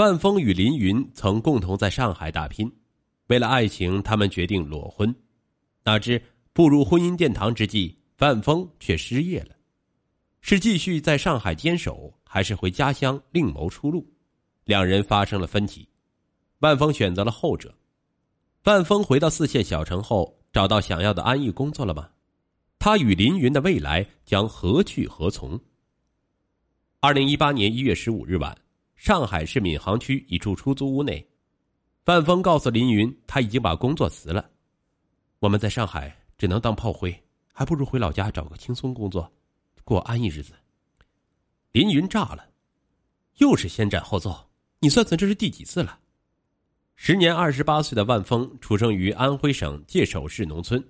万峰与林云曾共同在上海打拼，为了爱情，他们决定裸婚。哪知步入婚姻殿堂之际，万峰却失业了。是继续在上海坚守，还是回家乡另谋出路？两人发生了分歧。万峰选择了后者。万峰回到四线小城后，找到想要的安逸工作了吗？他与林云的未来将何去何从？二零一八年一月十五日晚，上海市闵行区一处出租屋内，万峰告诉林云，他已经把工作辞了。我们在上海只能当炮灰，还不如回老家找个轻松工作。过安逸日子。林云炸了，又是先斩后奏，你算算这是第几次了？时年二十八岁的万峰出生于安徽省界首市农村，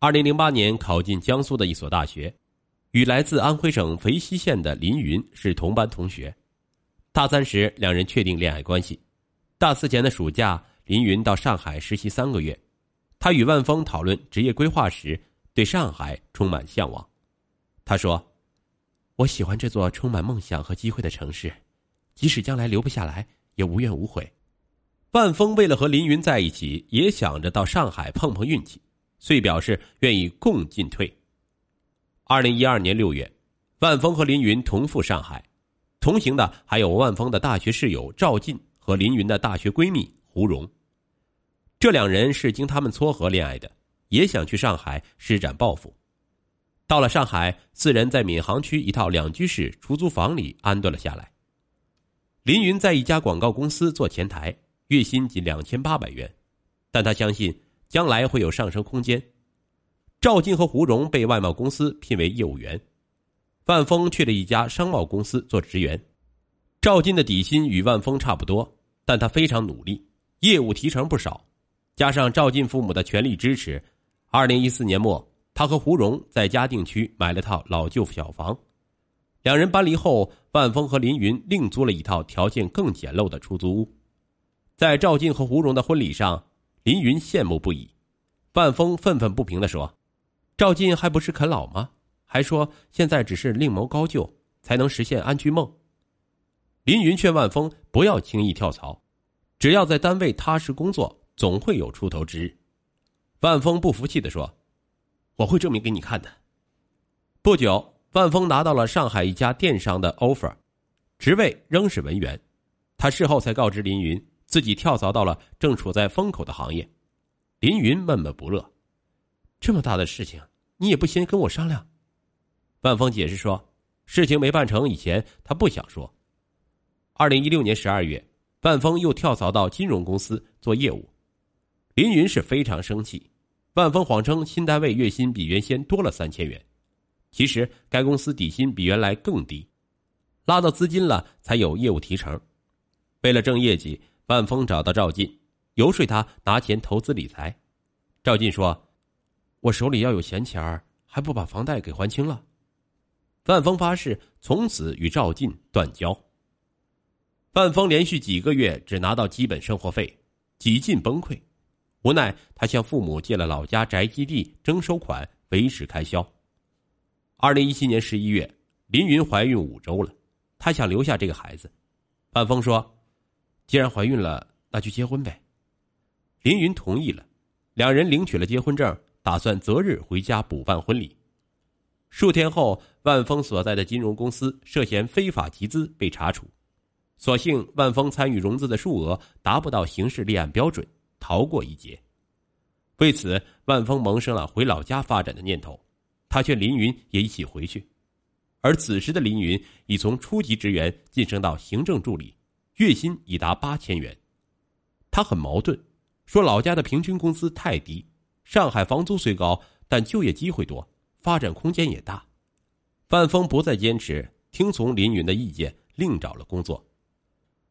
二零零八年考进江苏的一所大学，与来自安徽省肥西县的林云是同班同学。大三时，两人确定恋爱关系。大四前的暑假，林云到上海实习三个月，他与万峰讨论职业规划时，对上海充满向往。他说：“我喜欢这座充满梦想和机会的城市，即使将来留不下来，也无怨无悔。”万峰为了和林云在一起，也想着到上海碰碰运气，遂表示愿意共进退。二零一二年六月，万峰和林云同赴上海，同行的还有万峰的大学室友赵进和林云的大学闺蜜胡蓉。这两人是经他们撮合恋爱的，也想去上海施展抱负。到了上海，四人在闵行区一套两居室出租房里安顿了下来。林云在一家广告公司做前台，月薪仅两千八百元，但他相信将来会有上升空间。赵静和胡蓉被外贸公司聘为业务员，万峰去了一家商贸公司做职员。赵进的底薪与万峰差不多，但他非常努力，业务提成不少，加上赵进父母的全力支持，二零一四年末。他和胡蓉在嘉定区买了套老旧小房，两人搬离后，万峰和林云另租了一套条件更简陋的出租屋。在赵进和胡蓉的婚礼上，林云羡慕不已，万峰愤愤不平地说：“赵进还不是啃老吗？还说现在只是另谋高就，才能实现安居梦。”林云劝万峰不要轻易跳槽，只要在单位踏实工作，总会有出头之日。万峰不服气地说。我会证明给你看的。不久，万峰拿到了上海一家电商的 offer，职位仍是文员。他事后才告知林云，自己跳槽到了正处在风口的行业。林云闷闷不乐：“这么大的事情，你也不先跟我商量？”万峰解释说：“事情没办成以前，他不想说。”二零一六年十二月，万峰又跳槽到金融公司做业务。林云是非常生气。万峰谎称新单位月薪比原先多了三千元，其实该公司底薪比原来更低，拉到资金了才有业务提成。为了挣业绩，万峰找到赵进，游说他拿钱投资理财。赵进说：“我手里要有闲钱儿还不把房贷给还清了。”范峰发誓从此与赵进断交。范峰连续几个月只拿到基本生活费，几近崩溃。无奈，他向父母借了老家宅基地征收款维持开销。二零一七年十一月，林云怀孕五周了，她想留下这个孩子。范峰说：“既然怀孕了，那就结婚呗。”林云同意了，两人领取了结婚证，打算择日回家补办婚礼。数天后，万峰所在的金融公司涉嫌非法集资被查处，所幸万峰参与融资的数额达不到刑事立案标准。逃过一劫，为此，万峰萌生了回老家发展的念头。他劝林云也一起回去，而此时的林云已从初级职员晋升到行政助理，月薪已达八千元。他很矛盾，说老家的平均工资太低，上海房租虽高，但就业机会多，发展空间也大。万峰不再坚持，听从林云的意见，另找了工作。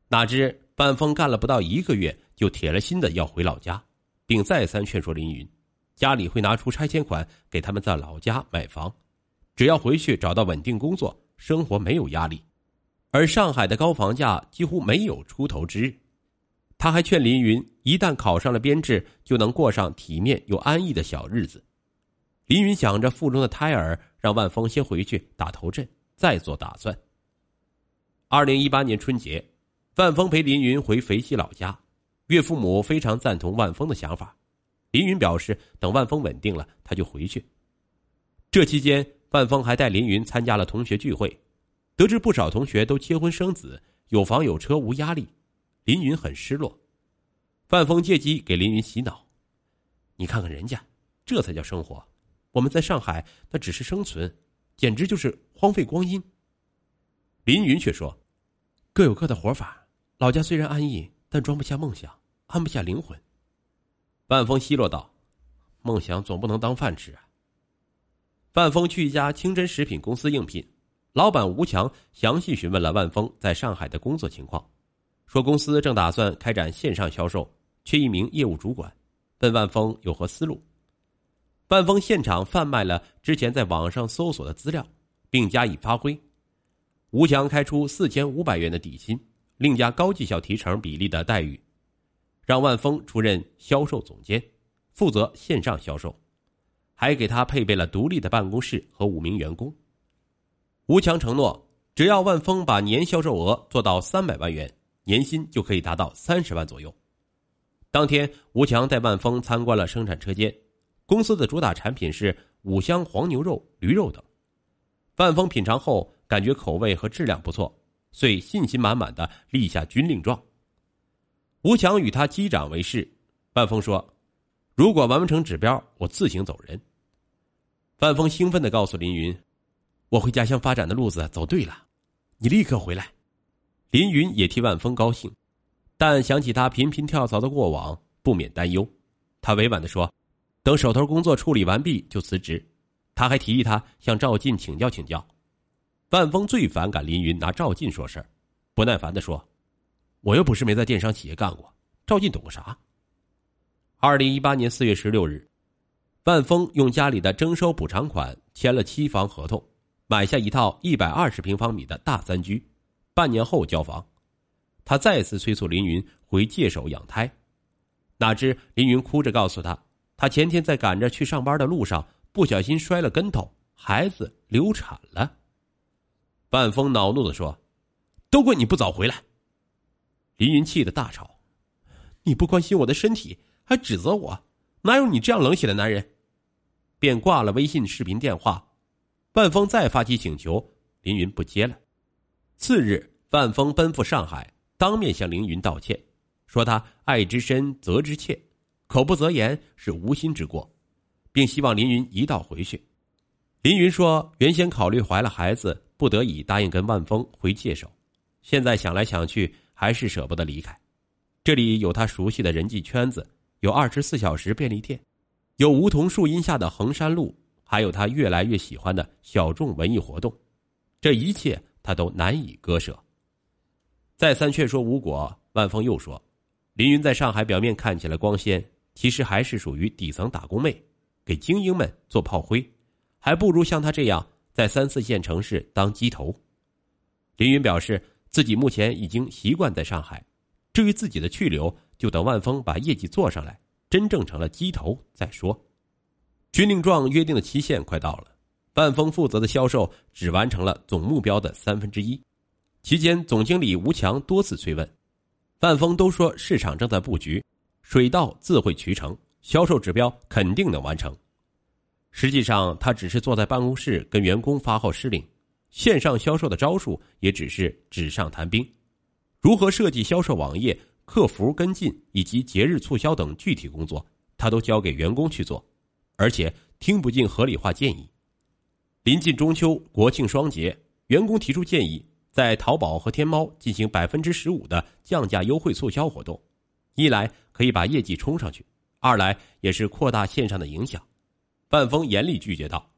哪知万峰干了不到一个月。就铁了心的要回老家，并再三劝说林云，家里会拿出拆迁款给他们在老家买房，只要回去找到稳定工作，生活没有压力。而上海的高房价几乎没有出头之日。他还劝林云，一旦考上了编制，就能过上体面又安逸的小日子。林云想着腹中的胎儿，让万峰先回去打头阵，再做打算。二零一八年春节。万峰陪林云回肥西老家，岳父母非常赞同万峰的想法。林云表示，等万峰稳定了，他就回去。这期间，万峰还带林云参加了同学聚会，得知不少同学都结婚生子，有房有车，无压力，林云很失落。万峰借机给林云洗脑：“你看看人家，这才叫生活。我们在上海，那只是生存，简直就是荒废光阴。”林云却说：“各有各的活法，老家虽然安逸，但装不下梦想，安不下灵魂。”万峰奚落道：“梦想总不能当饭吃啊。”万峰去一家清真食品公司应聘，老板吴强详细询问了万峰在上海的工作情况，说公司正打算开展线上销售，缺一名业务主管，问万峰有何思路。万峰现场贩卖了之前在网上搜索的资料，并加以发挥。吴强开出四千五百元的底薪，另加高绩效提成比例的待遇。让万峰出任销售总监，负责线上销售，还给他配备了独立的办公室和五名员工。吴强承诺，只要万峰把年销售额做到三百万元，年薪就可以达到三十万左右。当天，吴强带万峰参观了生产车间，公司的主打产品是五香黄牛肉、驴肉等。万峰品尝后，感觉口味和质量不错，遂信心满满的立下军令状。吴强与他击掌为誓，万峰说：“如果完不成指标，我自行走人。”万峰兴奋的告诉林云：“我回家乡发展的路子走对了，你立刻回来。”林云也替万峰高兴，但想起他频频跳槽的过往，不免担忧。他委婉的说：“等手头工作处理完毕就辞职。”他还提议他向赵进请教请教。万峰最反感林云拿赵进说事儿，不耐烦的说。我又不是没在电商企业干过，赵进懂个啥？二零一八年四月十六日，万峰用家里的征收补偿款签了期房合同，买下一套一百二十平方米的大三居，半年后交房。他再次催促林云回界首养胎，哪知林云哭着告诉他，他前天在赶着去上班的路上不小心摔了跟头，孩子流产了。万峰恼怒的说：“都怪你不早回来！”林云气得大吵：“你不关心我的身体，还指责我，哪有你这样冷血的男人？”便挂了微信视频电话。万峰再发起请求，林云不接了。次日，万峰奔赴上海，当面向凌云道歉，说他爱之深，责之切，口不择言是无心之过，并希望林云一道回去。林云说：“原先考虑怀了孩子，不得已答应跟万峰回界首，现在想来想去。”还是舍不得离开，这里有他熟悉的人际圈子，有二十四小时便利店，有梧桐树荫下的衡山路，还有他越来越喜欢的小众文艺活动，这一切他都难以割舍。再三劝说无果，万峰又说：“林云在上海表面看起来光鲜，其实还是属于底层打工妹，给精英们做炮灰，还不如像他这样在三四线城市当鸡头。”林云表示。自己目前已经习惯在上海，至于自己的去留，就等万峰把业绩做上来，真正成了鸡头再说。军令状约定的期限快到了，万峰负责的销售只完成了总目标的三分之一。期间，总经理吴强多次催问，万峰都说市场正在布局，水到自会渠成，销售指标肯定能完成。实际上，他只是坐在办公室跟员工发号施令。线上销售的招数也只是纸上谈兵，如何设计销售网页、客服跟进以及节日促销等具体工作，他都交给员工去做，而且听不进合理化建议。临近中秋、国庆双节，员工提出建议，在淘宝和天猫进行百分之十五的降价优惠促销活动，一来可以把业绩冲上去，二来也是扩大线上的影响。万峰严厉拒绝道。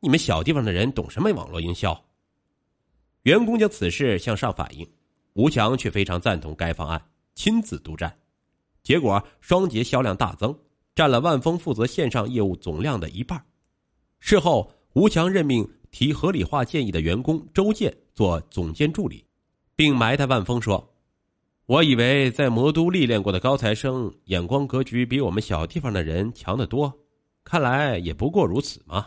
你们小地方的人懂什么网络营销？员工将此事向上反映，吴强却非常赞同该方案，亲自督战，结果双节销量大增，占了万丰负责线上业务总量的一半。事后，吴强任命提合理化建议的员工周建做总监助理，并埋汰万丰说：“我以为在魔都历练过的高材生，眼光格局比我们小地方的人强得多，看来也不过如此嘛。”